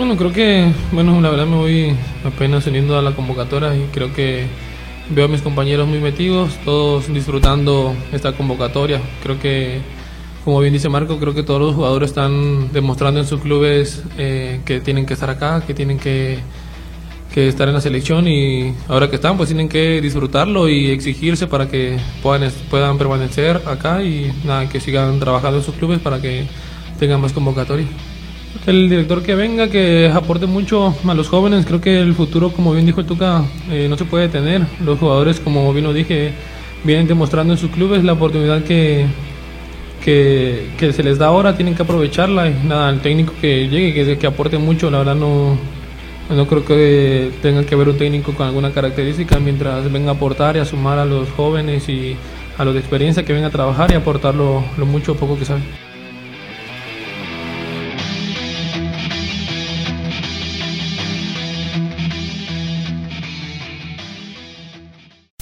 Bueno, creo que, bueno, la verdad me voy apenas uniendo a la convocatoria y creo que veo a mis compañeros muy metidos, todos disfrutando esta convocatoria. Creo que, como bien dice Marco, creo que todos los jugadores están demostrando en sus clubes eh, que tienen que estar acá, que tienen que, estar en la selección y ahora que están, pues tienen que disfrutarlo y exigirse para que puedan, puedan permanecer acá y nada, que sigan trabajando en sus clubes para que tengan más convocatoria. El director que venga, que aporte mucho a los jóvenes, creo que el futuro, como bien dijo el Tuca, eh, no se puede detener. Los jugadores, como bien lo dije, vienen demostrando en sus clubes la oportunidad que, que, que se les da ahora, tienen que aprovecharla. Nada, el técnico que llegue, que, que aporte mucho, la verdad no, no creo que tenga que ver un técnico con alguna característica, mientras venga a aportar y a sumar a los jóvenes y a los de experiencia que venga a trabajar y aportar lo, lo mucho o poco que saben.